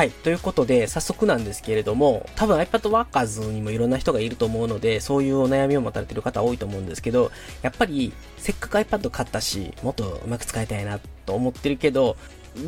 はい。ということで、早速なんですけれども、多分 iPad Workers にもいろんな人がいると思うので、そういうお悩みを持たれてる方多いと思うんですけど、やっぱり、せっかく iPad 買ったし、もっとうまく使いたいなと思ってるけど、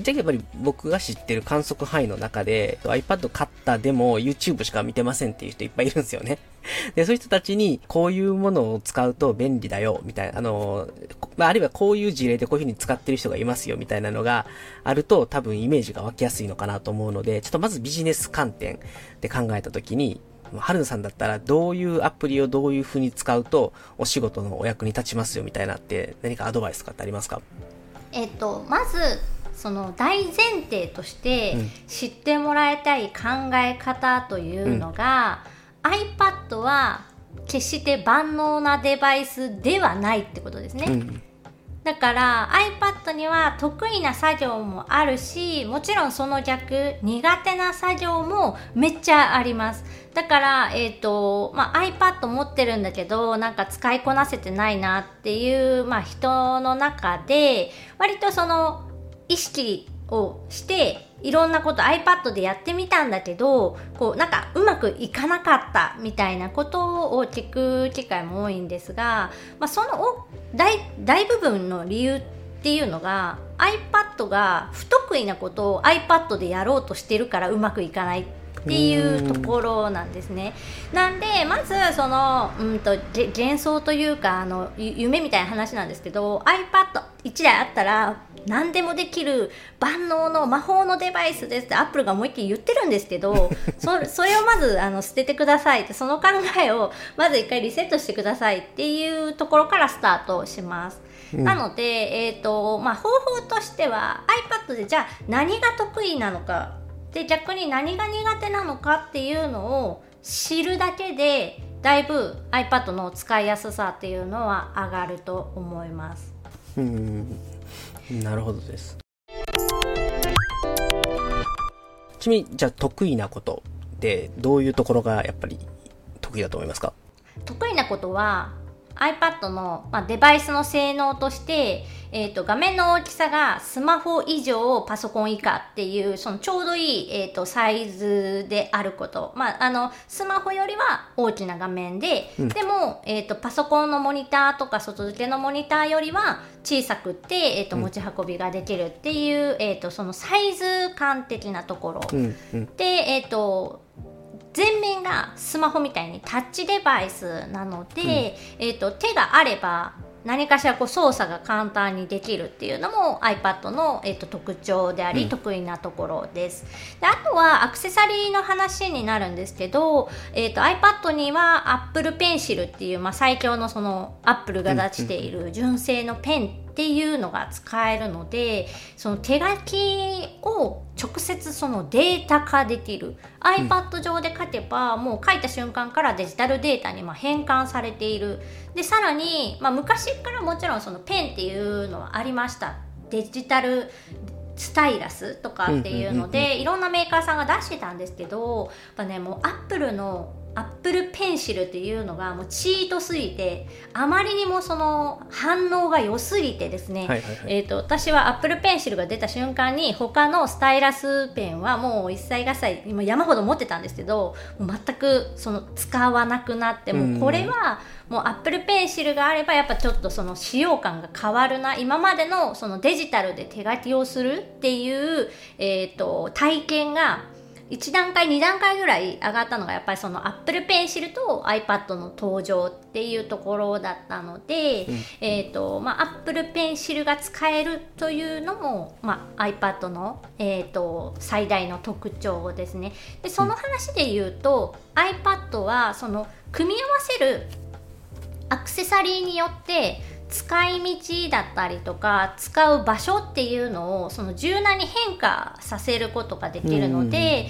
じゃあやっぱり僕が知ってる観測範囲の中で iPad 買ったでも YouTube しか見てませんっていう人いっぱいいるんですよね。で、そういう人たちにこういうものを使うと便利だよ、みたいな、あの、まあ、あるいはこういう事例でこういう風に使ってる人がいますよ、みたいなのがあると多分イメージが湧きやすいのかなと思うので、ちょっとまずビジネス観点で考えたときに、春菜さんだったらどういうアプリをどういう風に使うとお仕事のお役に立ちますよみたいなって何かアドバイスとかってありますか？えっと、まずその大前提として知ってもらいたい考え方というのが、うん、iPad は決して万能なデバイスではないってことですね。うんだから iPad には得意な作業もあるしもちろんその逆苦手な作業もめっちゃありますだから、えーとまあ、iPad 持ってるんだけどなんか使いこなせてないなっていう、まあ、人の中で割とその意識をしていろんなこと iPad でやってみたんだけどこうなんかうまくいかなかったみたいなことを聞く機会も多いんですが、まあ、その大大部分の理由っていうのが iPad が不得意なことを iPad でやろうとしてるからうまくいかないっていうところなんですね。なんでまずそのうんと幻想というかあの夢みたいな話なんですけど iPad1 台あったら何でもできる万能の魔法のデバイスですってアップルがもう一回言ってるんですけどそそれをまずあの捨ててくださいってその考えをまず一回リセットしてくださいっていうところからスタートします。うん、なので、えーとまあ、方法としては iPad でじゃあ何が得意なのかで逆に何が苦手なのかっていうのを知るだけでだいぶ iPad の使いやすさっていうのは上がると思います。うんなるほどです。ちなみにじゃあ得意なことでどういうところがやっぱり得意だと思いますか？得意なことは iPad の、まあ、デバイスの性能として、えーと、画面の大きさがスマホ以上パソコン以下っていうそのちょうどいい、えーと、サイズであること、まあ、あのスマホよりは大きな画面で、うん、でも、えーと、パソコンのモニターとか外付けのモニターよりは小さくて、えー、と持ち運びができるっていう、うん、えー、とそのサイズ感的なところ、うんうん、で、えー、と前面がスマホみたいにタッチデバイスなので、うん、えーと、手があれば何かしらこう操作が簡単にできるっていうのも iPad の、えーと、特徴であり、得意なところです。であとはアクセサリーの話になるんですけど、えーと、iPad には Apple Pencil っていう、まあ、最強のその Apple が出している純正のペンっていうのが使えるのでその手書きを直接そのデータ化できる。iPad 上で書けば、もう書いた瞬間からデジタルデータにま変換されている。でさらに、まあ、昔からもちろんそのペンっていうのはありました。デジタルスタイラスとかっていうので、いろんなメーカーさんが出してたんですけどやっぱねもうアップルのアップルペンシルっていうのがもうチートすぎてあまりにもその反応が良すぎてですね、はいはいはい、えーと、私はアップルペンシルが出た瞬間に他のスタイラスペンはもう一切合切今山ほど持ってたんですけど全くその使わなくなってもうこれはもうアップルペンシルがあればやっぱちょっとその使用感が変わるな。今までのそのデジタルで手書きをするっていう、えーと体験が1段階2段階ぐらい上がったのがやっぱりその Apple Pencil と iPad の登場っていうところだったので、うん、えーとまあ、Apple Pencil が使えるというのも、まあ、iPad の、えーと、最大の特徴ですね。でその話で言うと、うん、iPad はその組み合わせるアクセサリーによって使い道だったりとか使う場所っていうのをその柔軟に変化させることができるので、例え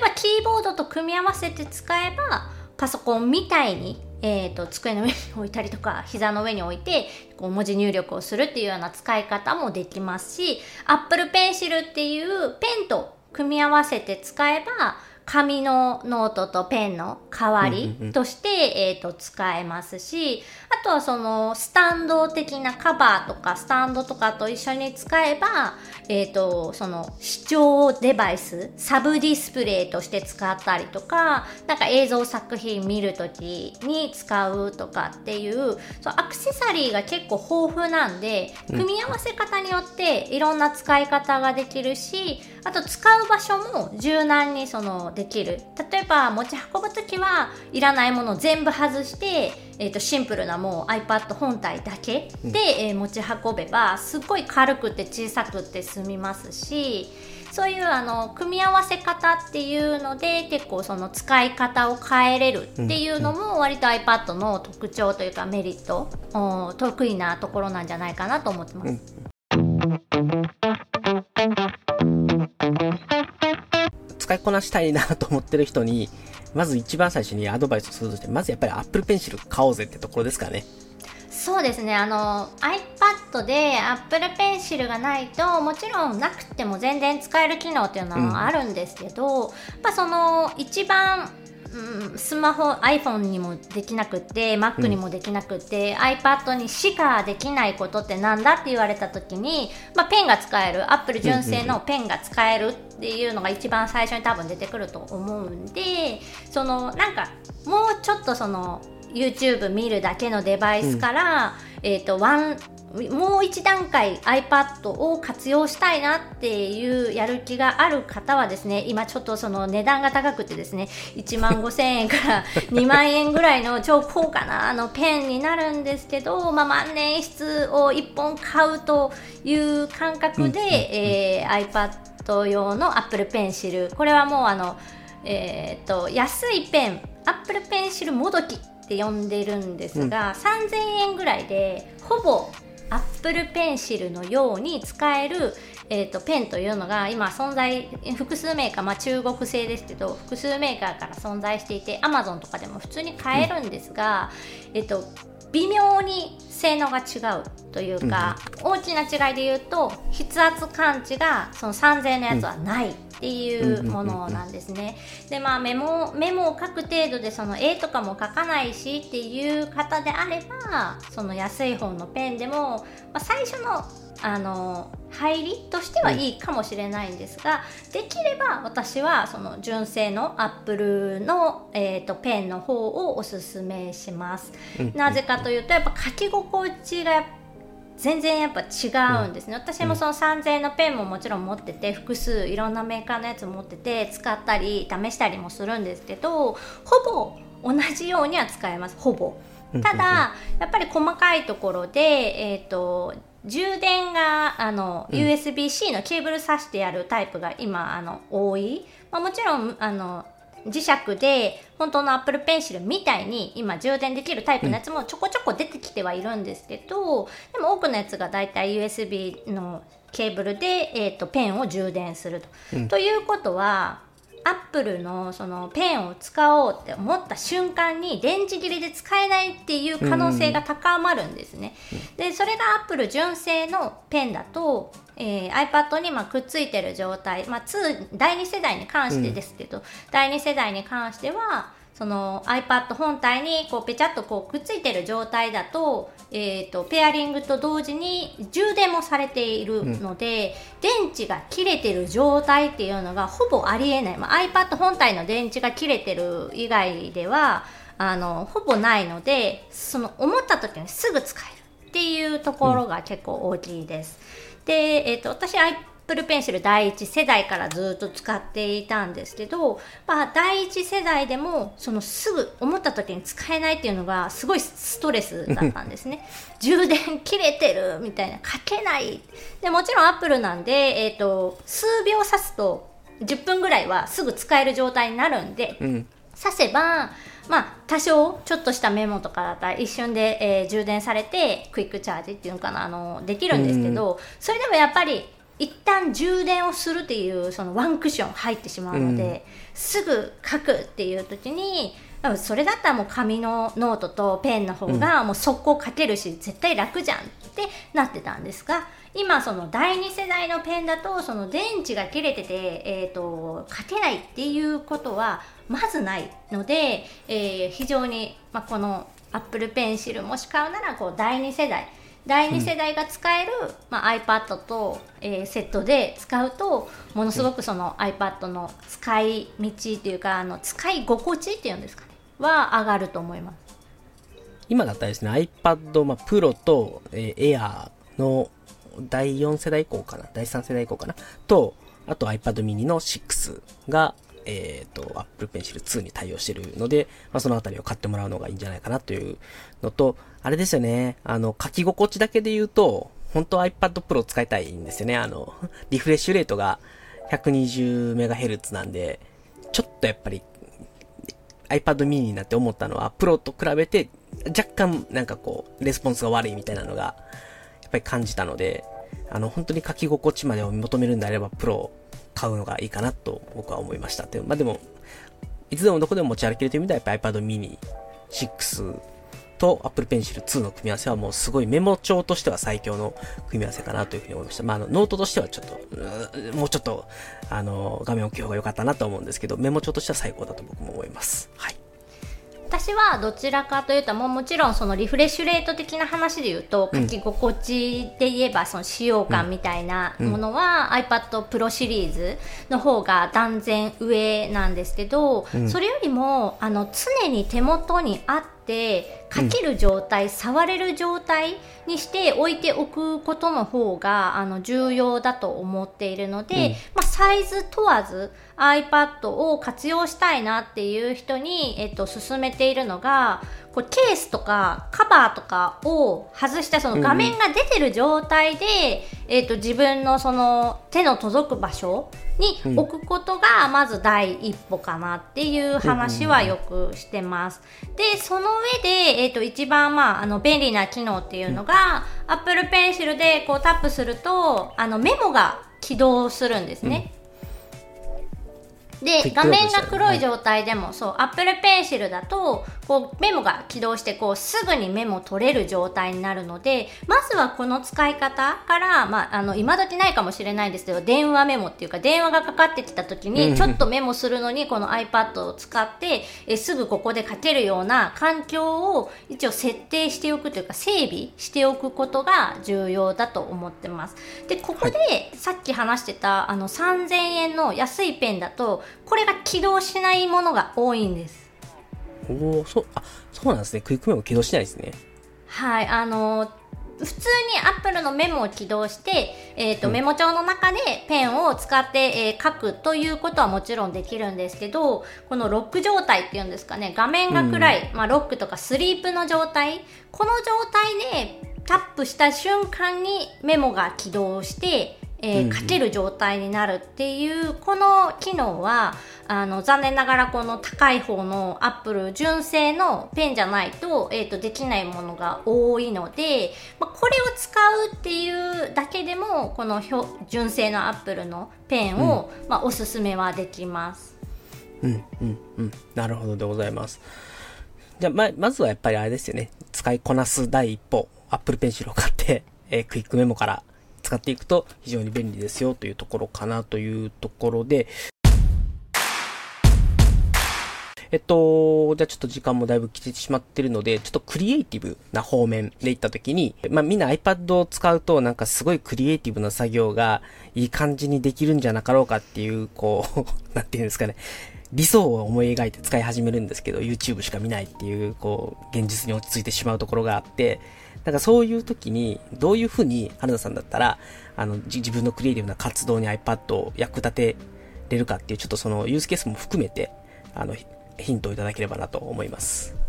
ばキーボードと組み合わせて使えばパソコンみたいに、えーと、机の上に置いたりとか膝の上に置いてこう文字入力をするっていうような使い方もできますし Apple Pencil っていうペンと組み合わせて使えば紙のノートとペンの代わりとして、えっ、と、使えますし、あとはその、スタンド的なカバーとか、スタンドとかと一緒に使えば、えっ、と、その、視聴デバイス、サブディスプレイとして使ったりとか、なんか映像作品見るときに使うとかっていう、そうアクセサリーが結構豊富なんで、組み合わせ方によっていろんな使い方ができるし、あと使う場所も柔軟にそのできる。例えば持ち運ぶときはいらないものを全部外して、えー、とシンプルなもう iPad 本体だけで、えー持ち運べばすっごい軽くて小さくて済みますしそういうあの組み合わせ方っていうので結構その使い方を変えれるっていうのも割と iPad の特徴というかメリット、お得意なところなんじゃないかなと思ってます。使いこなしたいなと思ってる人に、まず一番最初にアドバイスするとして、まずやっぱり Apple Pencil 買おうぜってところですかね。そうですねあの iPad で Apple Pencil がないともちろんなくても全然使える機能っていうのはあるんですけど、まあその一番うん、スマホ iPhone にもできなくって Mac にもできなくって、iPad にしかできないことってなんだって言われた時に、まあ、ペンが使える Apple 純正のペンが使えるっていうのが一番最初に多分出てくると思うんでそのなんかもうちょっとその YouTube 見るだけのデバイスから、えっ、とワンもう一段階 iPad を活用したいなっていうやる気がある方はですね今ちょっとその値段が高くてですね1万5000円から 2万円ぐらいの超高価なあのペンになるんですけど、まあ、万年筆を1本買うという感覚で、えー iPad 用の Apple Pencil これはもうあのえー、と安いペン Apple Pencil もどきって呼んでるんですが、3000円ぐらいでほぼアップルペンシルのように使える、えー、とペンというのが今存在複数メーカー、まあ、中国製ですけど複数メーカーから存在していて Amazon とかでも普通に買えるんですが、えっ、と微妙に性能が違うというか、大きな違いで言うと筆圧感知がその3000円のやつはないっていうものなんですね。でまあメモメモを書く程度でその絵とかも書かないしっていう方であればその安い方のペンでも、まあ、最初のあの入りとしてはいいかもしれないんですが、できれば私はその純正のアップルの、えー、とペンの方をおすすめします。なぜかというとやっぱ書き心地が全然やっぱ違うんですね、私もその3000円のペンももちろん持ってて複数いろんなメーカーのやつ持ってて使ったり試したりもするんですけどほぼ同じようには使えます。ほぼ。ただやっぱり細かいところでえっ、と充電があの、USB-C のケーブル挿してやるタイプが今あの多い、まあ、もちろんあの磁石で本当の Apple Pencil みたいに今充電できるタイプのやつもちょこちょこ出てきてはいるんですけど、でも多くのやつがだいたい USB のケーブルで、えー、とペンを充電すると。ということはアップルのそのペンを使おうって思った瞬間に電池切れで使えないっていう可能性が高まるんですね。でそれがアップル純正のペンだと、えー iPad にまあくっついてる状態、まあ、2第2世代に関してですけど、第2世代に関してはその iPad 本体にこうペチャッとこうくっついてる状態だと,、えー、とペアリングと同時に充電もされているので、電池が切れてる状態っていうのがほぼありえない、まあ、iPad 本体の電池が切れてる以外ではあのほぼないのでその思った時にすぐ使えるっていうところが結構大きいです。で、えー、と私 Apple Pencil 第一世代からずっと使っていたんですけど、まあ、第一世代でもそのすぐ思った時に使えないっていうのがすごいストレスだったんですね。充電切れてるみたいな書けない。でもちろん Apple なんで、えー、と数秒刺すと10分ぐらいはすぐ使える状態になるんで、うん。刺せば、まあ、多少ちょっとしたメモとかだったら一瞬で、えー充電されてクイックチャージっていうのかなあのできるんですけど、それでもやっぱり一旦充電をするっていうそのワンクッション入ってしまうので、すぐ書くっていう時にそれだったらもう紙のノートとペンの方がもう速攻書けるし、絶対楽じゃんってなってたんですが今その第2世代のペンだとその電池が切れてて、えーと、書けないっていうことはまずないので、えー、非常に、まあ、この Apple Pencil もし買うならこう第2世代第2世代が使える、うん、まあ、iPad と、えー、セットで使うとものすごくその iPad の使い道っていうかあの使い心地っていうんですかねは上がると思います。今だったらですね iPad、まあ、Pro と、えー、Air の第4世代以降かな第3世代以降かなとあと iPad mini の6がえっ、ー、と、Apple Pencil 2に対応してるので、まあ、そのあたりを買ってもらうのがいいんじゃないかなというのと、あれですよね、あの、書き心地だけで言うと、本当は iPad Pro 使いたいんですよね。あの、リフレッシュレートが 120MHz なんで、ちょっとやっぱり iPad mini になって思ったのは、プロと比べて若干なんかこう、レスポンスが悪いみたいなのが、やっぱり感じたので、あの、本当に書き心地までを求めるんであれば、プロ買うのがいいかなと僕は思いました。でまあでも、いつでもどこでも持ち歩けるという意味ではやっぱ iPad mini 6と Apple Pencil 2の組み合わせはもうすごいメモ帳としては最強の組み合わせかなというふうに思いました。まあ、あの、ノートとしてはちょっと、もうちょっと、あの、画面大きい方が良かったなと思うんですけど、メモ帳としては最高だと僕も思います。はい。私はどちらかというともうもちろんそのリフレッシュレート的な話で言うと、書き心地で言えばその使用感みたいなものは、iPad Pro シリーズの方が断然上なんですけど、それよりもあの常に手元にあってってかける状態、うん、触れる状態にして置いておくことの方があの重要だと思っているので、うん、まあ、サイズ問わず iPad を活用したいなっていう人に、えっと、勧めているのがこうケースとかカバーとかを外したその画面が出てる状態で、うん、えっと、自分のその手の届く場所に置くことがまず第一歩かなっていう話はよくしてます。で、その上で、えっ、ー、と、一番まあ、あの、便利な機能っていうのが、うん、Apple Pencil でこうタップすると、あの、メモが起動するんですね。うんで画面が黒い状態でも、そう Apple Pencil だとこうメモが起動してこうすぐにメモ取れる状態になるのでまずはこの使い方から、まあ、あの今時ないかもしれないですけど電話メモっていうか電話がかかってきた時にちょっとメモするのにこの iPad を使ってえすぐここで書けるような環境を一応設定しておくというか整備しておくことが重要だと思ってます。でここでさっき話してたあの3000円の安いペンだとこれが起動しないものが多いんです。おお、そう、あ、そうなんですね。クイックメモ起動しないですね。はい、あの普通にアップルのメモを起動して、えーと、うん、メモ帳の中でペンを使って、えー、書くということはもちろんできるんですけどこのロック状態っていうんですかね画面が暗い、うん、まあ、ロックとかスリープの状態この状態でタップした瞬間にメモが起動してえー、書ける状態になるっていうこの機能はあの残念ながらこの高い方のアップル純正のペンじゃないと,、えーと、できないものが多いので、まあ、これを使うっていうだけでもこの純正のアップルのペンを、うん、まあ、おすすめはできます。うんうんうんなるほどでございます。じゃあままずはやっぱりあれですよね使いこなす第一歩アップルペンシルを買って、えー、クイックメモから使っていくと非常に便利ですよというところかなというところで、えっと、じゃあちょっと時間もだいぶ来てしまってるので、ちょっとクリエイティブな方面で行った時に、まあみんな iPad を使うとなんかすごいクリエイティブな作業がいい感じにできるんじゃなかろうかっていう、こう、なんていうんですかね。理想を思い描いて使い始めるんですけど、YouTube しか見ないっていう、こう、現実に落ち着いてしまうところがあって、なんかそういう時に、どういうふうに春菜さんだったら、あの、自分のクリエイティブな活動に iPad を役立てれるかっていう、ちょっとそのユースケースも含めて、あの、ヒントをいただければなと思います。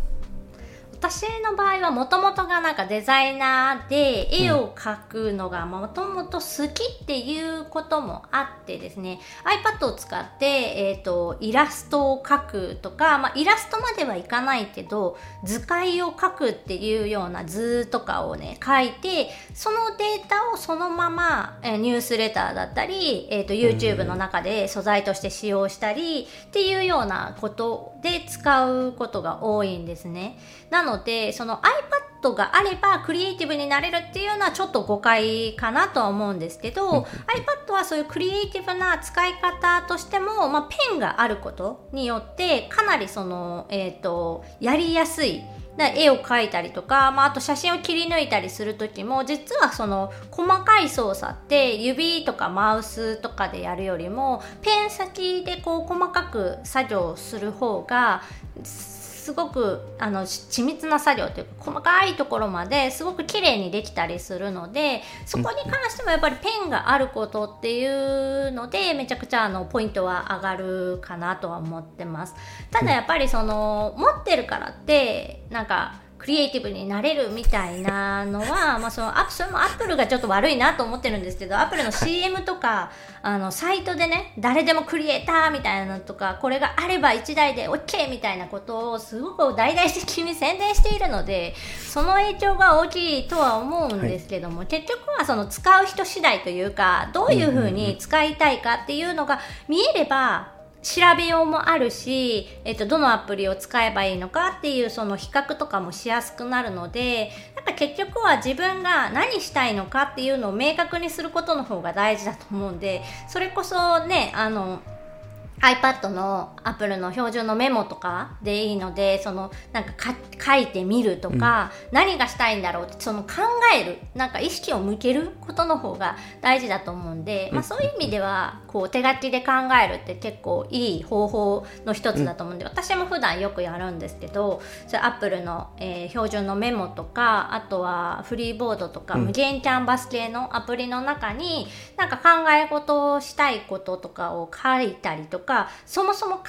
私の場合はもともとがなんかデザイナーで絵を描くのがもともと好きっていうこともあってですね iPad を使って、えーと、イラストを描くとか、まあ、イラストまではいかないけど図解を描くっていうような図とかをね書いてそのデータをそのまま、え、ニュースレターだったり、えーと、YouTube の中で素材として使用したりっていうようなことで使うことが多いんですね。なのでその iPad があればクリエイティブになれるっていうのはちょっと誤解かなとは思うんですけど iPad はそういうクリエイティブな使い方としても、まあ、ペンがあることによってかなりその、えーとやりやすい絵を描いたりとか、まあ、あと写真を切り抜いたりする時も実はその細かい操作って指とかマウスとかでやるよりもペン先でこう細かく作業する方がすごくあの緻密な作業というか細かいところまですごく綺麗にできたりするのでそこに関してもやっぱりペンがあることっていうのでめちゃくちゃあのポイントは上がるかなとは思ってます。ただやっぱりその持ってるからってなんかクリエイティブになれるみたいなのは、まあ、そのアそれもアップルがちょっと悪いなと思ってるんですけどアップルの CM とかあのサイトでね誰でもクリエイターみたいなのとかこれがあれば1台で OK みたいなことをすごく大々的に宣伝しているのでその影響が大きいとは思うんですけども、はい、結局はその使う人次第というかどういうふうに使いたいかっていうのが見えれば調べようもあるし、えっと、どのアプリを使えばいいのかっていうその比較とかもしやすくなるのでなんか結局は自分が何したいのかっていうのを明確にすることの方が大事だと思うんでそれこそねあの iPad の Apple の標準のメモとかでいいのでそのなんか書いてみるとか、うん、何がしたいんだろうってその考えるなんか意識を向けることの方が大事だと思うんで、うん、まあ、そういう意味ではこう手書きで考えるって結構いい方法の一つだと思うんで、うん、私も普段よくやるんですけどそれ Apple の、えー、標準のメモとかあとはフリーボードとか、無限キャンバス系のアプリの中になんか考え事をしたいこととかを書いたりとかかそもそも考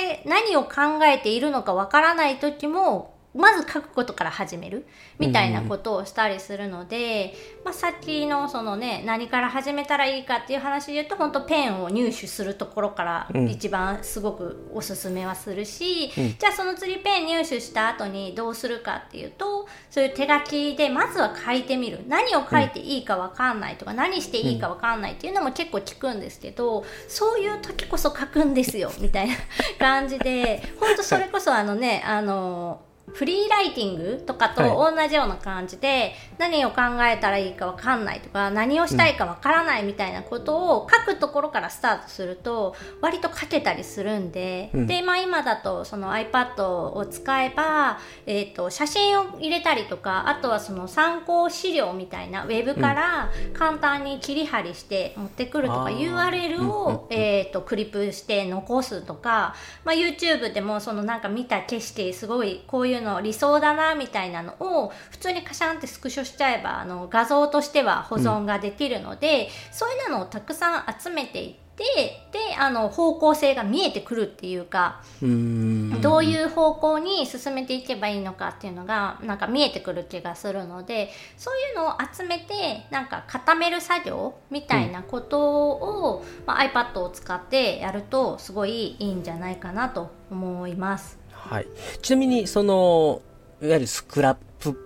え何を考えているのかわからない時もまず書くことから始めるみたいなことをしたりするので、うん、まあ、さっきのそのね何から始めたらいいかっていう話で言うと本当ペンを入手するところから一番すごくおすすめはするし、うん、じゃあその次ペン入手した後にどうするかっていうとそういう手書きでまずは書いてみる。何を書いていいか分かんないとか、何していいか分かんないっていうのも結構聞くんですけどそういう時こそ書くんですよみたいな感じで 本当それこそあのねあのフリーライティングとかと同じような感じで、はい、何を考えたらいいか分かんないとか何をしたいか分からないみたいなことを書くところからスタートすると割と書けたりするんで、うん、で、まあ、今だとその iPad を使えば、えーと、写真を入れたりとかあとはその参考資料みたいなウェブから簡単に切り張りして持ってくるとか、うん、URL を、えーと、クリップして残すとか、まあ、YouTube でもそのなんか見た景色すごいこういういうの理想だなみたいなのを普通にカシャンってスクショしちゃえばあの画像としては保存ができるので、うん、そういうのをたくさん集めていって。であの方向性が見えてくるっていうかどういう方向に進めていけばいいのかっていうのがなんか見えてくる気がするのでそういうのを集めてなんか固める作業みたいなことを、うん、まあ、iPad を使ってやるとすごいいいんじゃないかなと思います。はい。ちなみに、その、いわゆるスクラップ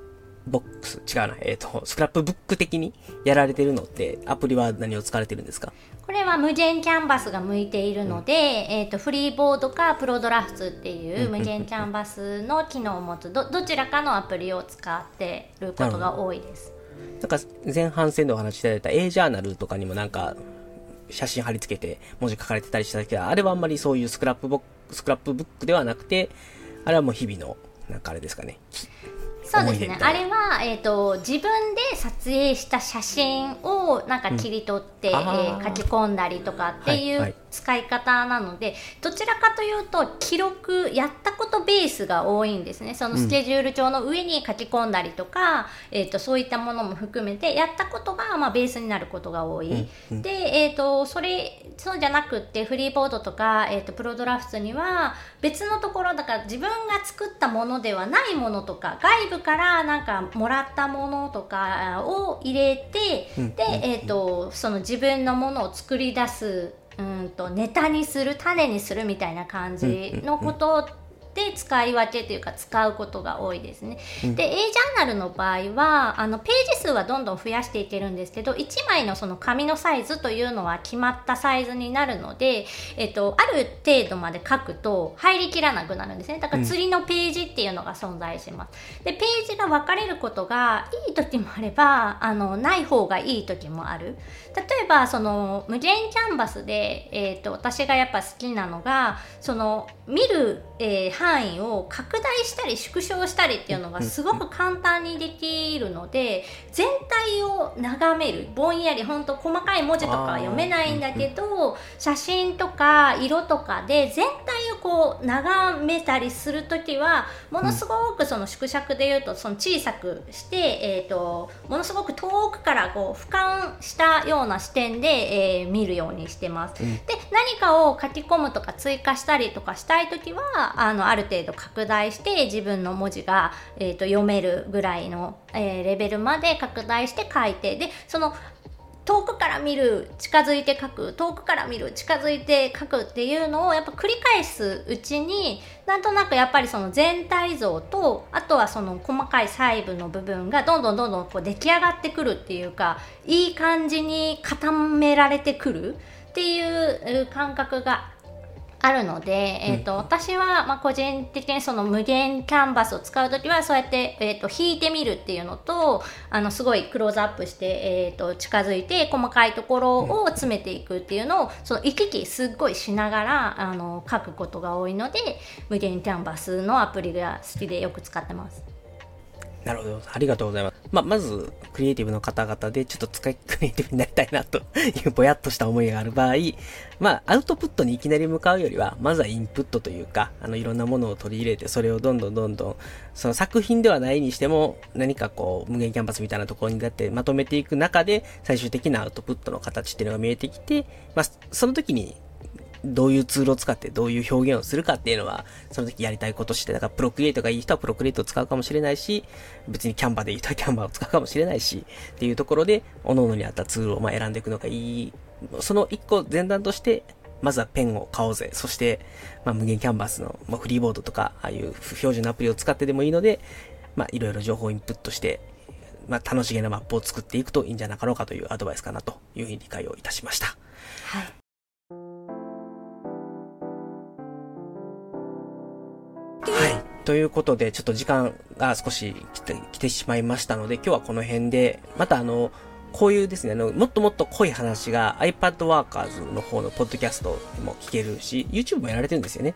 ボックス、違うな、えっ、ー、と、スクラップブック的にやられてるのって、アプリは何を使われてるんですか？これは無限キャンバスが向いているので、うん、えっ、ー、と、フリーボードか Prodrafts っていう無限キャンバスの機能を持つど、どちらかのアプリを使ってることが多いです。なんか前半戦でお話しいただいた A ジャーナルとかにもなんか写真貼り付けて文字書かれてたりしたけど、あれはあんまりそういうスクラップボックスクラップブックではなくて、あれはもう日々の、なんかあれですかね。そうですね。あれは、えっ、ー、と、自分で撮影した写真をなんか切り取って、うん、えー、書き込んだりとかっていう使い方なのでどちらかというと記録やったことベースが多いんですね。そのスケジュール帳の上に書き込んだりとか、うん、えーと、そういったものも含めてやったことが、まあ、ベースになることが多い、うんうん、で、えーと、それそうじゃなくってフリーボードとか、えーと、 Prodrafts には別のところだから自分が作ったものではないものとか外部からなんかもらったものとかを入れて、うん、で、えー、とその自分のものを作り出すうんとネタにする種にするみたいな感じのことで使い分けというか使うことが多いですね。うん、で A ジャーナルの場合はあのページ数はどんどん増やしていけるんですけど1枚のその紙のサイズというのは決まったサイズになるので、えっと、ある程度まで書くと入りきらなくなるんですねだから釣りのページっていうのが存在します。でページが分かれることがいい時もあればあのない方がいい時もある。例えばその無限キャンバスで、えっと、私がやっぱ好きなのがその見る、えー範囲を拡大したり縮小したりっていうのがすごく簡単にできるので全体を眺めるぼんやりほんと細かい文字とかは読めないんだけど写真とか色とかで全体をこう眺めたりする時はものすごくその縮尺でいうとその小さくして、えーと、ものすごく遠くからこう俯瞰したような視点で、えー、見るようにしてます。で何かを書き込むとか追加したりとかしたい時はあのある程度拡大して自分の文字が、えーと、読めるぐらいの、えー、レベルまで拡大して書いてでその遠くから見る近づいて書く遠くから見る近づいて書くっていうのをやっぱ繰り返すうちになんとなくやっぱりその全体像とあとはその細かい細部の部分がどんどんどんどんこう出来上がってくるっていうかいい感じに固められてくるっていう感覚があるので、えーと、うん、私はまあ個人的にその無限キャンバスを使う時はそうやって、えーと、引いてみるっていうのとあのすごいクローズアップして、えーと、近づいて細かいところを詰めていくっていうのをその行き来すっごいしながらあの書くことが多いので無限キャンバスのアプリが好きでよく使ってます。なるほど。ありがとうございます。まあ、まず、クリエイティブの方々で、ちょっと使い、クリエイティブになりたいな、というぼやっとした思いがある場合、まあ、アウトプットにいきなり向かうよりは、まずはインプットというか、あの、いろんなものを取り入れて、それをどんどんどんどん、その作品ではないにしても、何かこう、無限キャンパスみたいなところにだってまとめていく中で、最終的なアウトプットの形っていうのが見えてきて、まあ、その時に、どういうツールを使ってどういう表現をするかっていうのは、その時やりたいことして、だからプロクリエイトがいい人はプロクリエイトを使うかもしれないし、別にキャンバーでいい人はキャンバーを使うかもしれないし、っていうところで、各々に合ったツールをま選んでいくのがいい。その一個前段として、まずはペンを買おうぜ。そして、まあ、無限キャンバスの、まあ、フリーボードとか、ああいう不標準のアプリを使ってでもいいので、まあ、いろいろ情報をインプットして、まあ、楽しげなマップを作っていくといいんじゃなかろうかというアドバイスかなというふうに理解をいたしました。はい。ということで、ちょっと時間が少し来て来てしまいましたので、今日はこの辺で、またあの、こういうですね、あの、もっともっと濃い話が iPad Workers の方のポッドキャストでも聞けるし、YouTube もやられてるんですよね。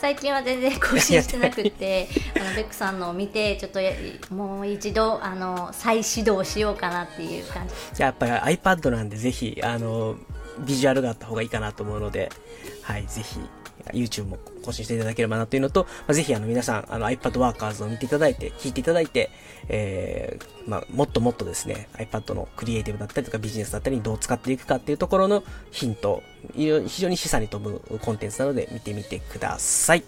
最近は全然更新してなくて あのベックさんのを見てちょっともう一度あの再始動しようかなっていう感じじゃあやっぱり iPad なんでぜひあのビジュアルがあった方がいいかなと思うのではいぜひ YouTube も更新していただければなというのと、まあ、ぜひあの皆さん、あの iPad Workers を見ていただいて、聞いていただいて、えー、まあ、もっともっとですね、iPad のクリエイティブだったりとかビジネスだったりにどう使っていくかっていうところのヒント、非常に示唆に富むコンテンツなので見てみてください。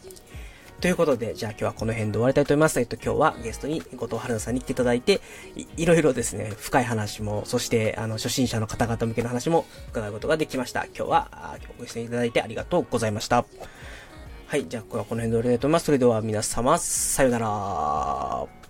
ということで、じゃあ今日はこの辺で終わりたいと思います。えっと、今日はゲストに後藤春菜さんに来ていただいてい、いろいろですね、深い話も、そして、あの、初心者の方々向けの話も伺うことができました。今日は、ご出演いただいてありがとうございました。はい、じゃあ今日は、この辺で終わりたいと思います。それでは皆様、さよなら。